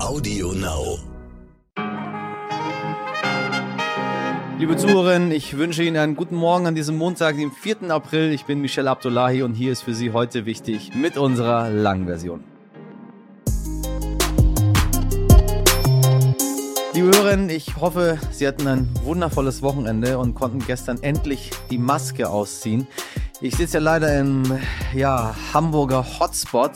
Audio Now. Liebe Zuhörerinnen, ich wünsche Ihnen einen guten Morgen an diesem Montag, dem 4. April. Ich bin Michel Abdullahi und hier ist für Sie heute wichtig mit unserer langen Version. Liebe Hörerinnen, ich hoffe, Sie hatten ein wundervolles Wochenende und konnten gestern endlich die Maske ausziehen. Ich sitze ja leider im ja, Hamburger Hotspot.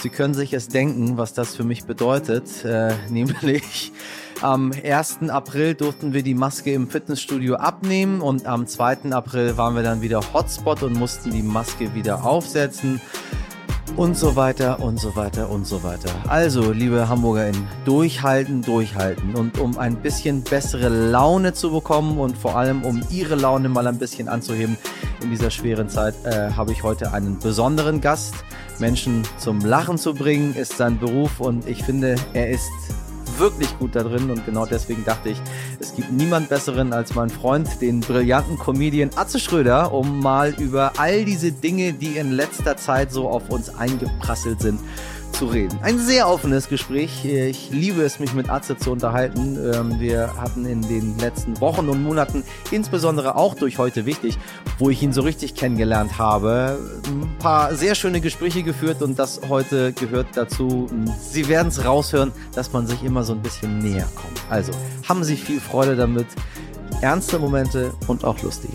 Sie können sich es denken, was das für mich bedeutet, äh, nämlich am 1. April durften wir die Maske im Fitnessstudio abnehmen und am 2. April waren wir dann wieder Hotspot und mussten die Maske wieder aufsetzen und so weiter und so weiter und so weiter. Also, liebe HamburgerInnen, durchhalten, durchhalten. Und um ein bisschen bessere Laune zu bekommen und vor allem um Ihre Laune mal ein bisschen anzuheben in dieser schweren Zeit, äh, habe ich heute einen besonderen Gast. Menschen zum Lachen zu bringen, ist sein Beruf und ich finde, er ist wirklich gut da drin und genau deswegen dachte ich, es gibt niemand besseren als mein Freund, den brillanten Comedian Atze Schröder, um mal über all diese Dinge, die in letzter Zeit so auf uns eingeprasselt sind, zu reden. Ein sehr offenes Gespräch. Ich liebe es, mich mit Atze zu unterhalten. Ähm, wir hatten in den letzten Wochen und Monaten, insbesondere auch durch heute wichtig, wo ich ihn so richtig kennengelernt habe, ein paar sehr schöne Gespräche geführt und das heute gehört dazu. Sie werden es raushören, dass man sich immer so ein bisschen näher kommt. Also haben Sie viel Freude damit. Ernste Momente und auch lustige.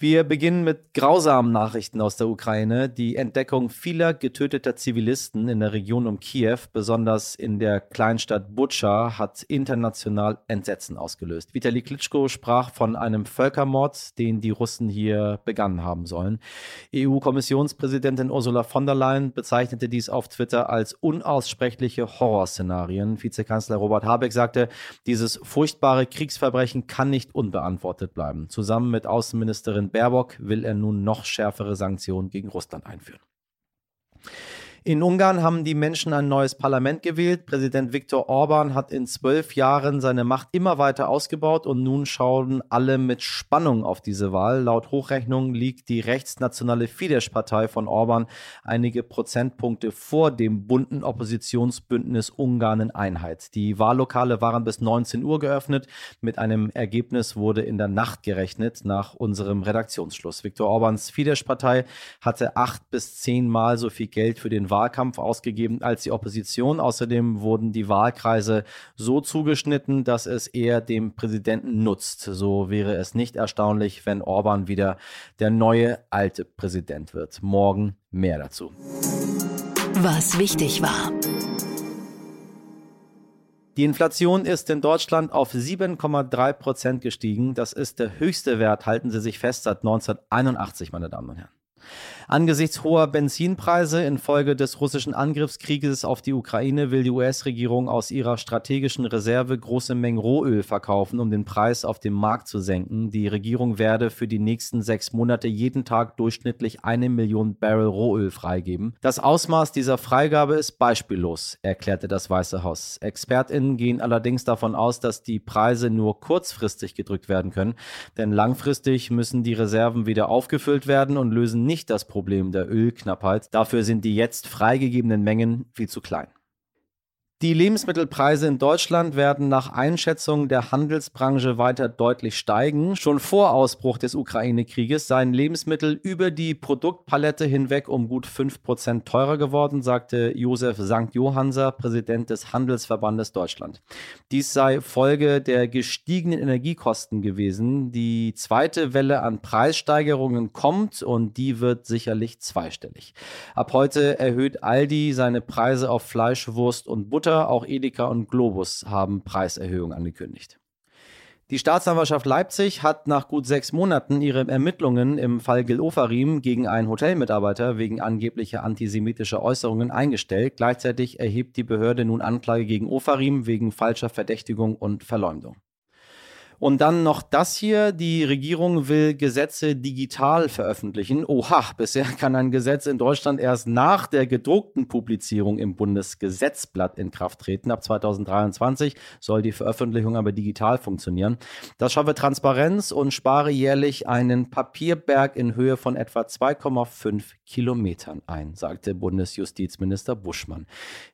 Wir beginnen mit grausamen Nachrichten aus der Ukraine. Die Entdeckung vieler getöteter Zivilisten in der Region um Kiew, besonders in der Kleinstadt Butscha, hat international Entsetzen ausgelöst. Vitali Klitschko sprach von einem Völkermord, den die Russen hier begangen haben sollen. EU-Kommissionspräsidentin Ursula von der Leyen bezeichnete dies auf Twitter als unaussprechliche Horrorszenarien. Vizekanzler Robert Habeck sagte, dieses furchtbare Kriegsverbrechen kann nicht unbeantwortet bleiben. Zusammen mit Außenministerin Baerbock will er nun noch schärfere Sanktionen gegen Russland einführen. In Ungarn haben die Menschen ein neues Parlament gewählt. Präsident Viktor Orban hat in zwölf Jahren seine Macht immer weiter ausgebaut und nun schauen alle mit Spannung auf diese Wahl. Laut Hochrechnung liegt die rechtsnationale Fidesz-Partei von Orban einige Prozentpunkte vor dem bunten Oppositionsbündnis Ungarn in Einheit. Die Wahllokale waren bis 19 Uhr geöffnet. Mit einem Ergebnis wurde in der Nacht gerechnet nach unserem Redaktionsschluss. Viktor Orbans Fidesz-Partei hatte acht bis zehnmal so viel Geld für den Wahl Wahlkampf ausgegeben als die Opposition. Außerdem wurden die Wahlkreise so zugeschnitten, dass es eher dem Präsidenten nutzt. So wäre es nicht erstaunlich, wenn Orban wieder der neue alte Präsident wird. Morgen mehr dazu. Was wichtig war. Die Inflation ist in Deutschland auf 7,3 Prozent gestiegen. Das ist der höchste Wert, halten Sie sich fest, seit 1981, meine Damen und Herren. Angesichts hoher Benzinpreise infolge des russischen Angriffskrieges auf die Ukraine will die US-Regierung aus ihrer strategischen Reserve große Mengen Rohöl verkaufen, um den Preis auf dem Markt zu senken. Die Regierung werde für die nächsten sechs Monate jeden Tag durchschnittlich eine Million Barrel Rohöl freigeben. Das Ausmaß dieser Freigabe ist beispiellos, erklärte das Weiße Haus. ExpertInnen gehen allerdings davon aus, dass die Preise nur kurzfristig gedrückt werden können, denn langfristig müssen die Reserven wieder aufgefüllt werden und lösen nicht das Problem der Ölknappheit. Dafür sind die jetzt freigegebenen Mengen viel zu klein. Die Lebensmittelpreise in Deutschland werden nach Einschätzung der Handelsbranche weiter deutlich steigen. Schon vor Ausbruch des Ukraine-Krieges seien Lebensmittel über die Produktpalette hinweg um gut 5% teurer geworden, sagte Josef St. Johanser, Präsident des Handelsverbandes Deutschland. Dies sei Folge der gestiegenen Energiekosten gewesen. Die zweite Welle an Preissteigerungen kommt und die wird sicherlich zweistellig. Ab heute erhöht Aldi seine Preise auf Fleisch, Wurst und Butter Mutter, auch Edeka und Globus haben Preiserhöhungen angekündigt. Die Staatsanwaltschaft Leipzig hat nach gut sechs Monaten ihre Ermittlungen im Fall Gil Ofarim gegen einen Hotelmitarbeiter wegen angeblicher antisemitischer Äußerungen eingestellt. Gleichzeitig erhebt die Behörde nun Anklage gegen Ofarim wegen falscher Verdächtigung und Verleumdung. Und dann noch das hier. Die Regierung will Gesetze digital veröffentlichen. Oha, bisher kann ein Gesetz in Deutschland erst nach der gedruckten Publizierung im Bundesgesetzblatt in Kraft treten. Ab 2023 soll die Veröffentlichung aber digital funktionieren. Das schaffe Transparenz und spare jährlich einen Papierberg in Höhe von etwa 2,5 Kilometern ein, sagte Bundesjustizminister Buschmann.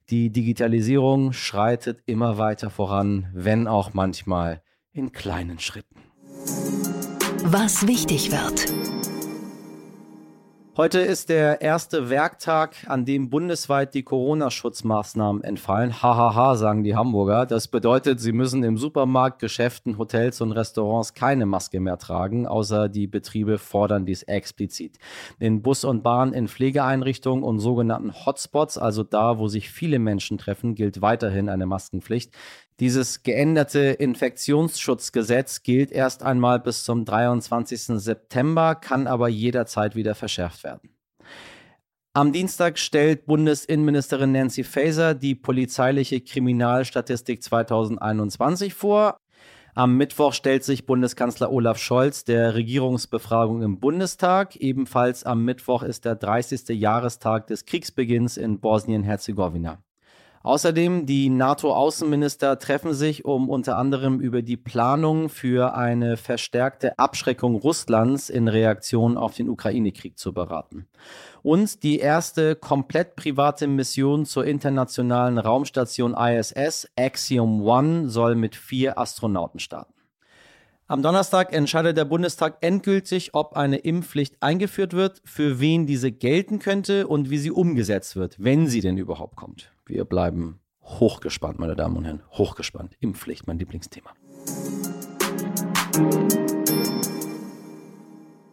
Die Digitalisierung schreitet immer weiter voran, wenn auch manchmal in kleinen Schritten. Was wichtig wird. Heute ist der erste Werktag, an dem bundesweit die Corona-Schutzmaßnahmen entfallen. Hahaha, sagen die Hamburger. Das bedeutet, sie müssen im Supermarkt, Geschäften, Hotels und Restaurants keine Maske mehr tragen, außer die Betriebe fordern dies explizit. In Bus und Bahn, in Pflegeeinrichtungen und sogenannten Hotspots, also da, wo sich viele Menschen treffen, gilt weiterhin eine Maskenpflicht. Dieses geänderte Infektionsschutzgesetz gilt erst einmal bis zum 23. September, kann aber jederzeit wieder verschärft werden. Am Dienstag stellt Bundesinnenministerin Nancy Faeser die polizeiliche Kriminalstatistik 2021 vor. Am Mittwoch stellt sich Bundeskanzler Olaf Scholz der Regierungsbefragung im Bundestag. Ebenfalls am Mittwoch ist der 30. Jahrestag des Kriegsbeginns in Bosnien-Herzegowina. Außerdem, die NATO-Außenminister treffen sich, um unter anderem über die Planung für eine verstärkte Abschreckung Russlands in Reaktion auf den Ukraine-Krieg zu beraten. Und die erste komplett private Mission zur internationalen Raumstation ISS, Axiom One, soll mit vier Astronauten starten. Am Donnerstag entscheidet der Bundestag endgültig, ob eine Impfpflicht eingeführt wird, für wen diese gelten könnte und wie sie umgesetzt wird, wenn sie denn überhaupt kommt. Wir bleiben hochgespannt, meine Damen und Herren, hochgespannt. Impfpflicht, mein Lieblingsthema.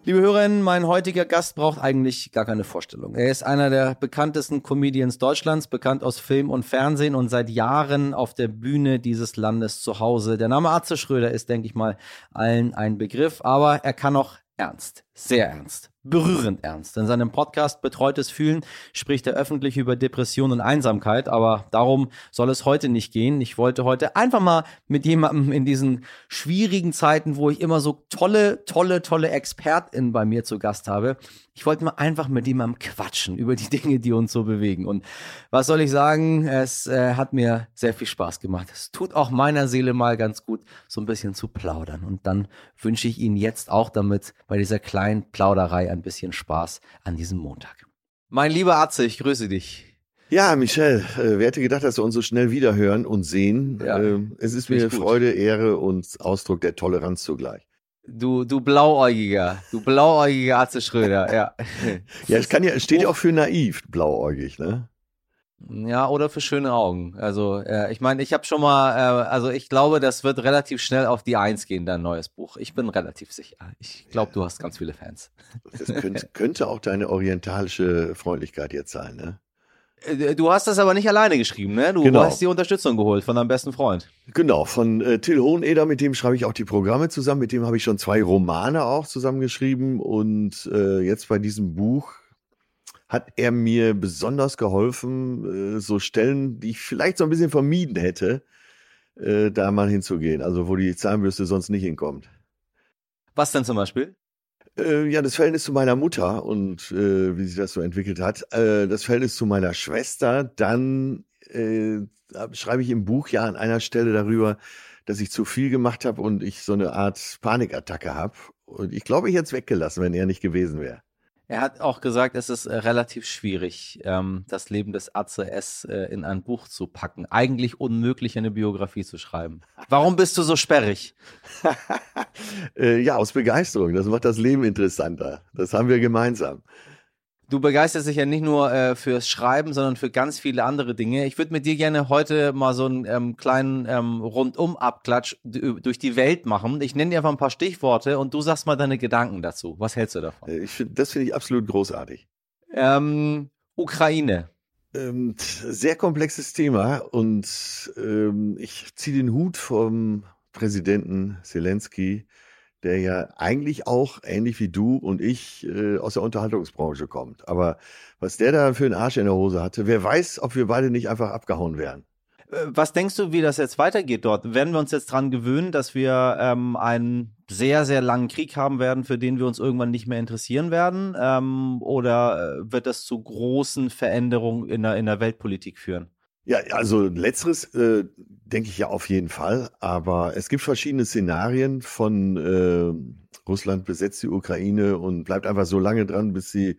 Liebe Hörerinnen, mein heutiger Gast braucht eigentlich gar keine Vorstellung. Er ist einer der bekanntesten Comedians Deutschlands, bekannt aus Film und Fernsehen und seit Jahren auf der Bühne dieses Landes zu Hause. Der Name Atze Schröder ist, denke ich mal, allen ein Begriff, aber er kann auch ernst, sehr ernst berührend ernst. In seinem Podcast Betreutes Fühlen spricht er öffentlich über Depression und Einsamkeit, aber darum soll es heute nicht gehen. Ich wollte heute einfach mal mit jemandem in diesen schwierigen Zeiten, wo ich immer so tolle, tolle, tolle ExpertInnen bei mir zu Gast habe, ich wollte mal einfach mit jemandem quatschen über die Dinge, die uns so bewegen. Und was soll ich sagen? Es äh, hat mir sehr viel Spaß gemacht. Es tut auch meiner Seele mal ganz gut, so ein bisschen zu plaudern. Und dann wünsche ich Ihnen jetzt auch damit bei dieser kleinen Plauderei ein bisschen Spaß an diesem Montag. Mein lieber Atze, ich grüße dich. Ja, Michel, äh, wer hätte gedacht, dass wir uns so schnell wiederhören und sehen? Ja, äh, es ist mir Freude, Ehre und Ausdruck der Toleranz zugleich. Du, du Blauäugiger, du blauäugiger Atze Schröder, ja. ja, es kann ja, es steht ja auch für naiv, blauäugig, ne? Ja, oder für schöne Augen. Also, äh, ich meine, ich habe schon mal, äh, also ich glaube, das wird relativ schnell auf die Eins gehen, dein neues Buch. Ich bin relativ sicher. Ich glaube, du hast ganz viele Fans. Das könnte, könnte auch deine orientalische Freundlichkeit jetzt sein, ne? Äh, du hast das aber nicht alleine geschrieben, ne? Du genau. hast die Unterstützung geholt von deinem besten Freund. Genau, von äh, Till Hoheneder, mit dem schreibe ich auch die Programme zusammen. Mit dem habe ich schon zwei Romane auch zusammengeschrieben. Und äh, jetzt bei diesem Buch hat er mir besonders geholfen, äh, so Stellen, die ich vielleicht so ein bisschen vermieden hätte, äh, da mal hinzugehen. Also wo die Zahnbürste sonst nicht hinkommt. Was denn zum Beispiel? Äh, ja, das Verhältnis zu meiner Mutter und äh, wie sich das so entwickelt hat. Äh, das Verhältnis zu meiner Schwester. Dann äh, schreibe ich im Buch ja an einer Stelle darüber, dass ich zu viel gemacht habe und ich so eine Art Panikattacke habe. Und ich glaube, ich hätte es weggelassen, wenn er nicht gewesen wäre. Er hat auch gesagt, es ist äh, relativ schwierig, ähm, das Leben des Atze S äh, in ein Buch zu packen. Eigentlich unmöglich, eine Biografie zu schreiben. Warum bist du so sperrig? äh, ja, aus Begeisterung. Das macht das Leben interessanter. Das haben wir gemeinsam. Du begeisterst dich ja nicht nur äh, fürs Schreiben, sondern für ganz viele andere Dinge. Ich würde mit dir gerne heute mal so einen ähm, kleinen ähm, Rundum-Abklatsch durch die Welt machen. Ich nenne dir einfach ein paar Stichworte und du sagst mal deine Gedanken dazu. Was hältst du davon? Äh, ich find, das finde ich absolut großartig. Ähm, Ukraine. Ähm, sehr komplexes Thema und ähm, ich ziehe den Hut vom Präsidenten Zelensky der ja eigentlich auch ähnlich wie du und ich äh, aus der Unterhaltungsbranche kommt. Aber was der da für einen Arsch in der Hose hatte, wer weiß, ob wir beide nicht einfach abgehauen wären. Was denkst du, wie das jetzt weitergeht dort? Werden wir uns jetzt dran gewöhnen, dass wir ähm, einen sehr, sehr langen Krieg haben werden, für den wir uns irgendwann nicht mehr interessieren werden? Ähm, oder äh, wird das zu großen Veränderungen in der, in der Weltpolitik führen? Ja, also letzteres äh, denke ich ja auf jeden Fall, aber es gibt verschiedene Szenarien von äh, Russland besetzt die Ukraine und bleibt einfach so lange dran, bis sie,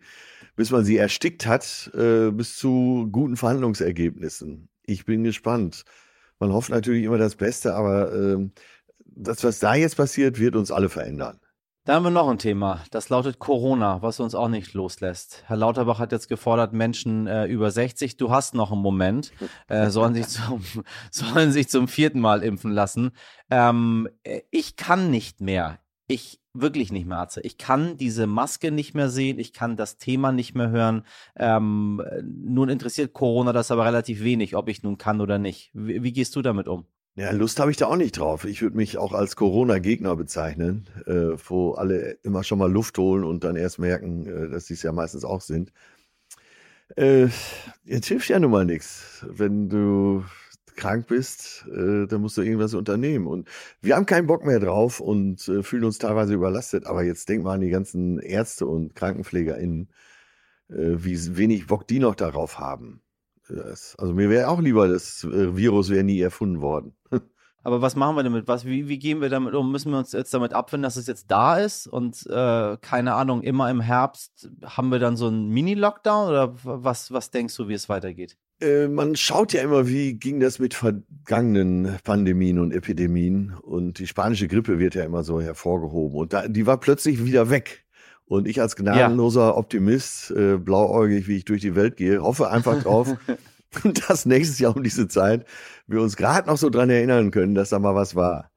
bis man sie erstickt hat, äh, bis zu guten Verhandlungsergebnissen. Ich bin gespannt. Man hofft natürlich immer das Beste, aber äh, das, was da jetzt passiert, wird uns alle verändern. Da haben wir noch ein Thema. Das lautet Corona, was uns auch nicht loslässt. Herr Lauterbach hat jetzt gefordert, Menschen äh, über 60, du hast noch einen Moment, äh, sollen, sich zum, sollen sich zum vierten Mal impfen lassen. Ähm, äh, ich kann nicht mehr. Ich wirklich nicht mehr, Arze. Ich kann diese Maske nicht mehr sehen, ich kann das Thema nicht mehr hören. Ähm, nun interessiert Corona das aber relativ wenig, ob ich nun kann oder nicht. Wie, wie gehst du damit um? Ja, Lust habe ich da auch nicht drauf. Ich würde mich auch als Corona-Gegner bezeichnen, äh, wo alle immer schon mal Luft holen und dann erst merken, äh, dass sie es ja meistens auch sind. Äh, jetzt hilft ja nun mal nichts. Wenn du krank bist, äh, dann musst du irgendwas unternehmen. Und wir haben keinen Bock mehr drauf und äh, fühlen uns teilweise überlastet. Aber jetzt denk mal an die ganzen Ärzte und KrankenpflegerInnen, äh, wie wenig Bock die noch darauf haben. Das, also mir wäre auch lieber, das äh, Virus wäre nie erfunden worden. Aber was machen wir damit? Was, wie, wie gehen wir damit um? Müssen wir uns jetzt damit abfinden, dass es jetzt da ist und äh, keine Ahnung, immer im Herbst haben wir dann so einen Mini-Lockdown oder was, was denkst du, wie es weitergeht? Äh, man schaut ja immer, wie ging das mit vergangenen Pandemien und Epidemien und die spanische Grippe wird ja immer so hervorgehoben und da, die war plötzlich wieder weg. Und ich als gnadenloser ja. Optimist, äh, blauäugig, wie ich durch die Welt gehe, hoffe einfach drauf, dass nächstes Jahr um diese Zeit wir uns gerade noch so dran erinnern können, dass da mal was war.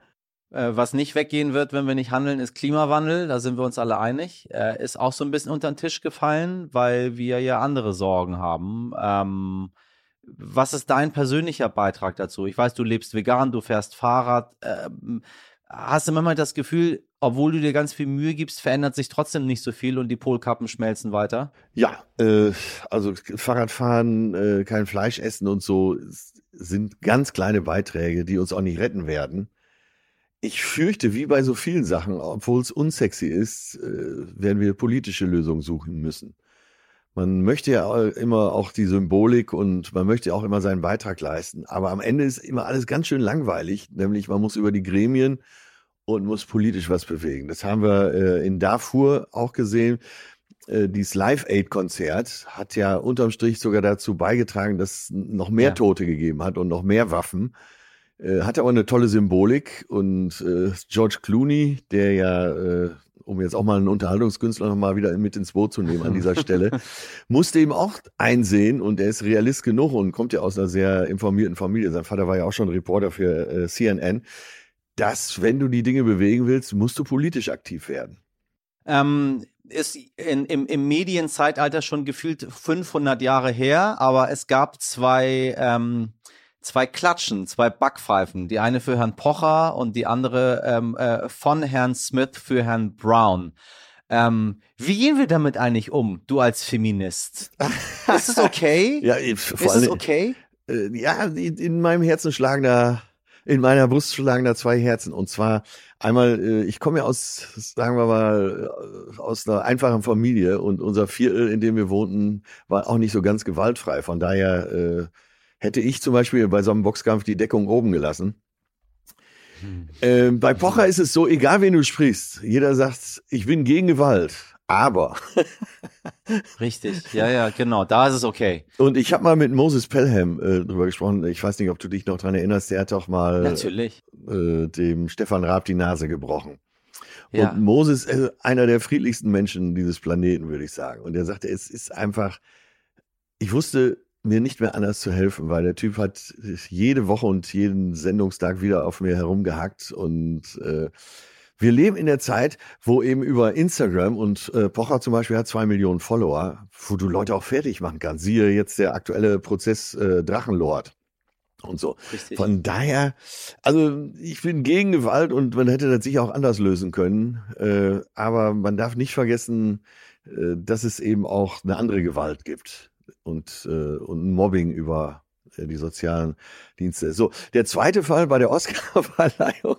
Äh, was nicht weggehen wird, wenn wir nicht handeln, ist Klimawandel. Da sind wir uns alle einig. Äh, ist auch so ein bisschen unter den Tisch gefallen, weil wir ja andere Sorgen haben. Ähm, was ist dein persönlicher Beitrag dazu? Ich weiß, du lebst vegan, du fährst Fahrrad. Ähm, hast du manchmal das Gefühl, obwohl du dir ganz viel Mühe gibst, verändert sich trotzdem nicht so viel und die Polkappen schmelzen weiter? Ja, äh, also Fahrradfahren, äh, kein Fleisch essen und so sind ganz kleine Beiträge, die uns auch nicht retten werden. Ich fürchte, wie bei so vielen Sachen, obwohl es unsexy ist, äh, werden wir politische Lösungen suchen müssen. Man möchte ja immer auch die Symbolik und man möchte auch immer seinen Beitrag leisten. Aber am Ende ist immer alles ganz schön langweilig, nämlich man muss über die Gremien und muss politisch was bewegen. Das haben wir äh, in Darfur auch gesehen. Äh, dieses Live-Aid-Konzert hat ja unterm Strich sogar dazu beigetragen, dass es noch mehr ja. Tote gegeben hat und noch mehr Waffen. Äh, hat aber eine tolle Symbolik und äh, George Clooney, der ja, äh, um jetzt auch mal einen Unterhaltungskünstler noch mal wieder mit ins Boot zu nehmen an dieser Stelle, musste eben auch einsehen und er ist Realist genug und kommt ja aus einer sehr informierten Familie. Sein Vater war ja auch schon Reporter für äh, CNN dass, wenn du die Dinge bewegen willst, musst du politisch aktiv werden. Ähm, ist in, im, im Medienzeitalter schon gefühlt 500 Jahre her, aber es gab zwei, ähm, zwei Klatschen, zwei Backpfeifen. Die eine für Herrn Pocher und die andere ähm, äh, von Herrn Smith für Herrn Brown. Ähm, wie gehen wir damit eigentlich um, du als Feminist? ist es okay? ja, vor ist es okay? Äh, ja, in, in meinem Herzen schlagen da in meiner Brust schlagen da zwei Herzen. Und zwar einmal, äh, ich komme ja aus, sagen wir mal, äh, aus einer einfachen Familie und unser Viertel, in dem wir wohnten, war auch nicht so ganz gewaltfrei. Von daher äh, hätte ich zum Beispiel bei so einem Boxkampf die Deckung oben gelassen. Hm. Äh, bei Pocher ist es so, egal wen du sprichst, jeder sagt, ich bin gegen Gewalt. Aber. Richtig, ja, ja, genau, da ist es okay. Und ich habe mal mit Moses Pelham äh, drüber gesprochen. Ich weiß nicht, ob du dich noch dran erinnerst. Der hat doch mal Natürlich. Äh, dem Stefan Raab die Nase gebrochen. Ja. Und Moses ist einer der friedlichsten Menschen dieses Planeten, würde ich sagen. Und er sagte, es ist einfach, ich wusste mir nicht mehr anders zu helfen, weil der Typ hat jede Woche und jeden Sendungstag wieder auf mir herumgehackt und äh, wir leben in der Zeit, wo eben über Instagram und äh, Pocher zum Beispiel hat zwei Millionen Follower, wo du Leute auch fertig machen kannst. Siehe jetzt der aktuelle Prozess äh, Drachenlord und so. Richtig. Von daher, also ich bin gegen Gewalt und man hätte das sicher auch anders lösen können. Äh, aber man darf nicht vergessen, äh, dass es eben auch eine andere Gewalt gibt und, äh, und Mobbing über die sozialen Dienste. So, der zweite Fall bei der Oscarverleihung.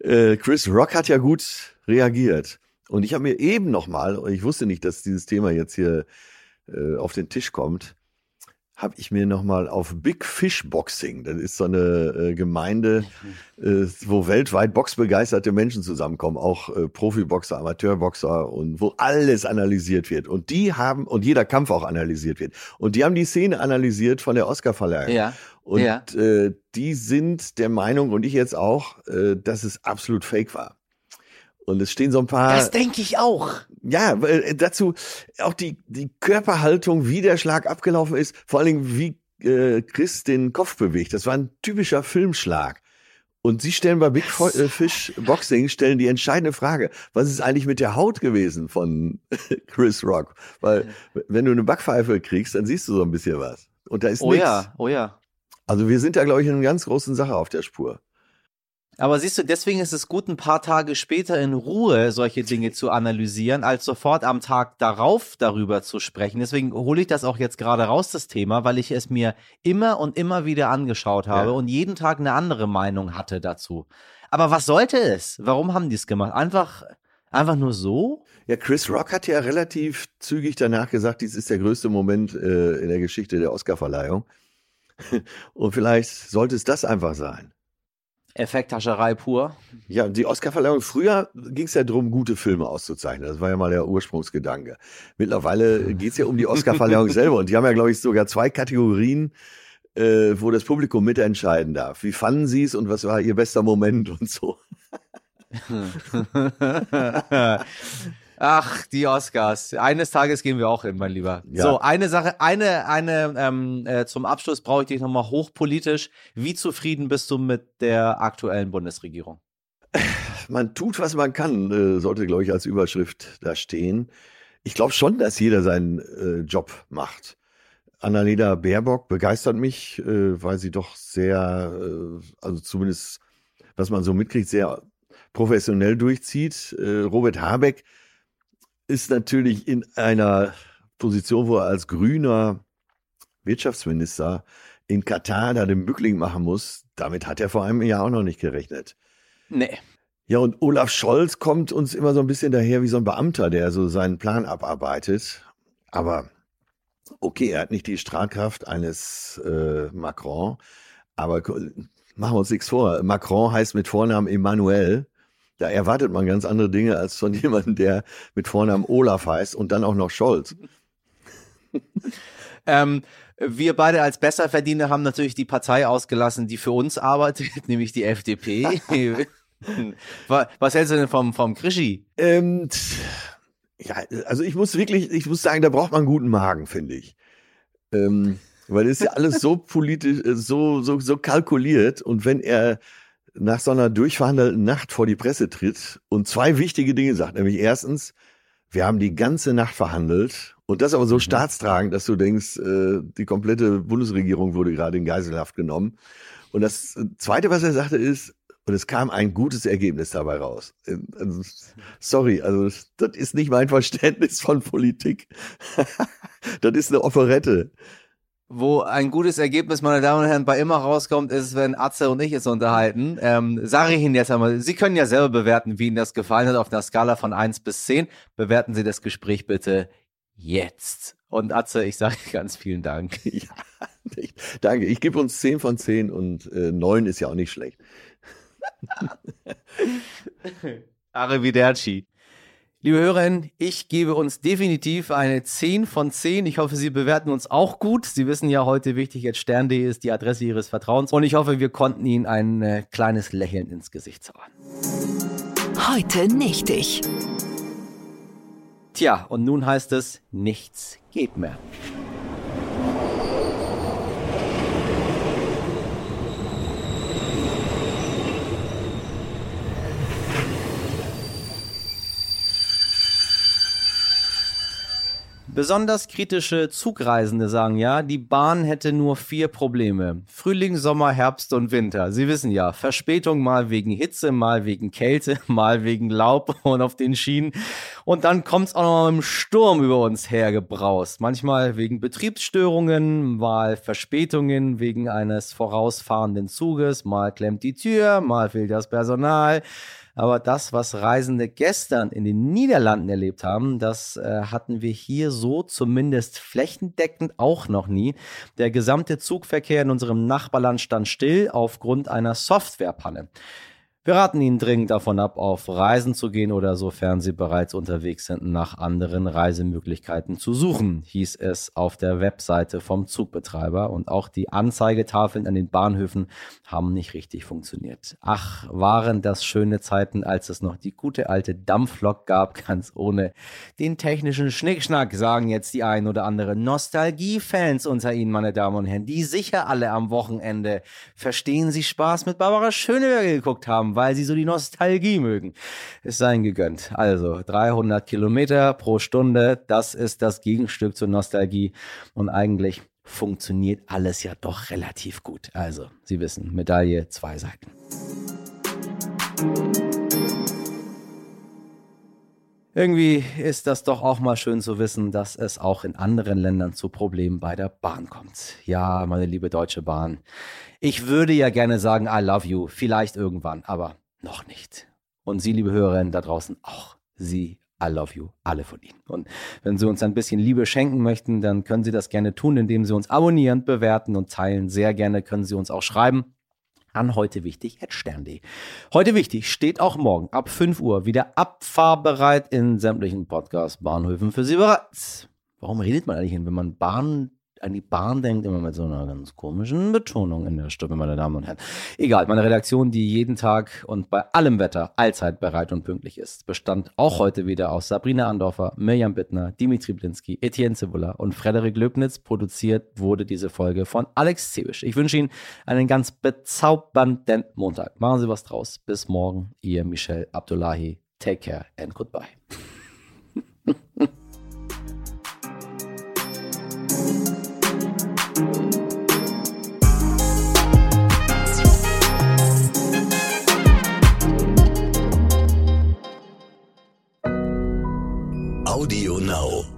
Äh, Chris Rock hat ja gut reagiert. Und ich habe mir eben noch mal, und ich wusste nicht, dass dieses Thema jetzt hier äh, auf den Tisch kommt, habe ich mir nochmal auf Big Fish Boxing, das ist so eine äh, Gemeinde, äh, wo weltweit boxbegeisterte Menschen zusammenkommen, auch äh, Profiboxer, Amateurboxer und wo alles analysiert wird. Und die haben, und jeder Kampf auch analysiert wird. Und die haben die Szene analysiert von der Oscar-Verleihung. Ja. Und Ja. äh, die sind der Meinung, und ich jetzt auch, äh, dass es absolut fake war. Und es stehen so ein paar. Das denke ich auch. Ja, weil, äh, dazu auch die, die Körperhaltung, wie der Schlag abgelaufen ist, vor allen Dingen wie äh, Chris den Kopf bewegt. Das war ein typischer Filmschlag. Und sie stellen bei Big äh, Fish Boxing stellen die entscheidende Frage, was ist eigentlich mit der Haut gewesen von Chris Rock? Weil wenn du eine Backpfeife kriegst, dann siehst du so ein bisschen was. Und da ist Oh nichts. ja, oh ja. Also wir sind da, glaube ich, in einer ganz großen Sache auf der Spur. Aber siehst du, deswegen ist es gut, ein paar Tage später in Ruhe solche Dinge zu analysieren, als sofort am Tag darauf darüber zu sprechen. Deswegen hole ich das auch jetzt gerade raus, das Thema, weil ich es mir immer und immer wieder angeschaut habe Ja. und jeden Tag eine andere Meinung hatte dazu. Aber was sollte es? Warum haben die es gemacht? Einfach, einfach nur so? Ja, Chris Rock hat ja relativ zügig danach gesagt, dies ist der größte Moment äh, in der Geschichte der Oscarverleihung. Und vielleicht sollte es das einfach sein. Effekthascherei pur. Ja, die Oscarverleihung, früher ging es ja darum, gute Filme auszuzeichnen. Das war ja mal der Ursprungsgedanke. Mittlerweile geht es ja um die Oscarverleihung selber. Und die haben ja, glaube ich, sogar zwei Kategorien, äh, wo das Publikum mitentscheiden darf. Wie fanden sie es und was war ihr bester Moment und so. Ach, die Oscars. Eines Tages gehen wir auch hin, mein Lieber. Ja. So, eine Sache, eine, eine ähm, äh, zum Abschluss brauche ich dich nochmal hochpolitisch. Wie zufrieden bist du mit der aktuellen Bundesregierung? Man tut, was man kann, äh, sollte, glaube ich, als Überschrift da stehen. Ich glaube schon, dass jeder seinen äh, Job macht. Annalena Baerbock begeistert mich, äh, weil sie doch sehr, äh, also zumindest, was man so mitkriegt, sehr professionell durchzieht. Äh, Robert Habeck ist natürlich in einer Position, wo er als grüner Wirtschaftsminister in Katar da den Bückling machen muss. Damit hat er vor einem Jahr auch noch nicht gerechnet. Nee. Ja, und Olaf Scholz kommt uns immer so ein bisschen daher wie so ein Beamter, der so seinen Plan abarbeitet. Aber okay, er hat nicht die Strahlkraft eines äh, Macron. Aber machen wir uns nichts vor. Macron heißt mit Vornamen Emmanuel. Da erwartet man ganz andere Dinge als von jemandem, der mit Vornamen Olaf heißt und dann auch noch Scholz. Ähm, wir beide als Besserverdiener haben natürlich die Partei ausgelassen, die für uns arbeitet, nämlich die FDP. Wa- Was hältst du denn vom, vom Krischi? Ähm, ja, also ich muss wirklich, ich muss sagen, da braucht man einen guten Magen, finde ich. Ähm, weil das ist ja alles so politisch, äh, so, so, so kalkuliert. Und wenn er nach so einer durchverhandelten Nacht vor die Presse tritt und zwei wichtige Dinge sagt, nämlich erstens, wir haben die ganze Nacht verhandelt und das aber so staatstragend, dass du denkst, äh, die komplette Bundesregierung wurde gerade in Geiselhaft genommen. Und das Zweite, was er sagte, ist, und es kam ein gutes Ergebnis dabei raus. Äh, Also, sorry, also das ist nicht mein Verständnis von Politik. das ist eine Operette. Wo ein gutes Ergebnis, meine Damen und Herren, bei immer rauskommt, ist, wenn Atze und ich es unterhalten. Ähm, sage ich Ihnen jetzt einmal, Sie können ja selber bewerten, wie Ihnen das gefallen hat, auf einer Skala von 1 bis 10. Bewerten Sie das Gespräch bitte jetzt. Und Atze, ich sage ganz vielen Dank. Ja, ich, danke. Ich gebe uns 10 von 10 und äh, 9 ist ja auch nicht schlecht. Arrivederci. Liebe Hörerinnen, ich gebe uns definitiv eine 10 von 10. Ich hoffe, Sie bewerten uns auch gut. Sie wissen ja heute wichtig, jetzt stern.de ist die Adresse Ihres Vertrauens. Und ich hoffe, wir konnten Ihnen ein äh, kleines Lächeln ins Gesicht zaubern. Heute nicht ich. Tja, und nun heißt es, nichts geht mehr. Besonders kritische Zugreisende sagen ja, die Bahn hätte nur vier Probleme. Frühling, Sommer, Herbst und Winter. Sie wissen ja, Verspätung mal wegen Hitze, mal wegen Kälte, mal wegen Laub und auf den Schienen. Und dann kommt es auch noch mal einem Sturm über uns hergebraust. Manchmal wegen Betriebsstörungen, mal Verspätungen wegen eines vorausfahrenden Zuges, mal klemmt die Tür, mal fehlt das Personal. Aber das, was Reisende gestern in den Niederlanden erlebt haben, das äh, hatten wir hier so zumindest flächendeckend auch noch nie. Der gesamte Zugverkehr in unserem Nachbarland stand still aufgrund einer Softwarepanne. Wir raten Ihnen dringend davon ab, auf Reisen zu gehen oder sofern Sie bereits unterwegs sind, nach anderen Reisemöglichkeiten zu suchen, hieß es auf der Webseite vom Zugbetreiber. Und auch die Anzeigetafeln an den Bahnhöfen haben nicht richtig funktioniert. Ach, waren das schöne Zeiten, als es noch die gute alte Dampflok gab, ganz ohne den technischen Schnickschnack, sagen jetzt die ein oder andere Nostalgie-Fans unter Ihnen, meine Damen und Herren, die sicher alle am Wochenende Verstehen Sie Spaß mit Barbara Schöneberger geguckt haben weil sie so die Nostalgie mögen. Es sei ihnen gegönnt. Also 300 Kilometer pro Stunde, das ist das Gegenstück zur Nostalgie. Und eigentlich funktioniert alles ja doch relativ gut. Also, Sie wissen, Medaille zwei Seiten. Irgendwie ist das doch auch mal schön zu wissen, dass es auch in anderen Ländern zu Problemen bei der Bahn kommt. Ja, meine liebe Deutsche Bahn. Ich würde ja gerne sagen, I love you, vielleicht irgendwann, aber noch nicht. Und Sie, liebe Hörerinnen da draußen, auch Sie, I love you, alle von Ihnen. Und wenn Sie uns ein bisschen Liebe schenken möchten, dann können Sie das gerne tun, indem Sie uns abonnieren, bewerten und teilen. Sehr gerne können Sie uns auch schreiben an heute wichtig stern.de. Heute wichtig steht auch morgen ab 5 Uhr wieder abfahrbereit in sämtlichen Podcast-Bahnhöfen für Sie bereit. Warum redet man eigentlich, wenn man Bahn an die Bahn denkt, immer mit so einer ganz komischen Betonung in der Stimme, meine Damen und Herren. Egal, meine Redaktion, die jeden Tag und bei allem Wetter allzeit bereit und pünktlich ist, bestand auch heute wieder aus Sabrina Andorfer, Mirjam Bittner, Dimitri Blinski, Etienne Cibula und Frederik Löbnitz. Produziert wurde diese Folge von Alex Zewisch. Ich wünsche Ihnen einen ganz bezaubernden Montag. Machen Sie was draus. Bis morgen, Ihr Michel Abdullahi. Take care and goodbye. Audio Now.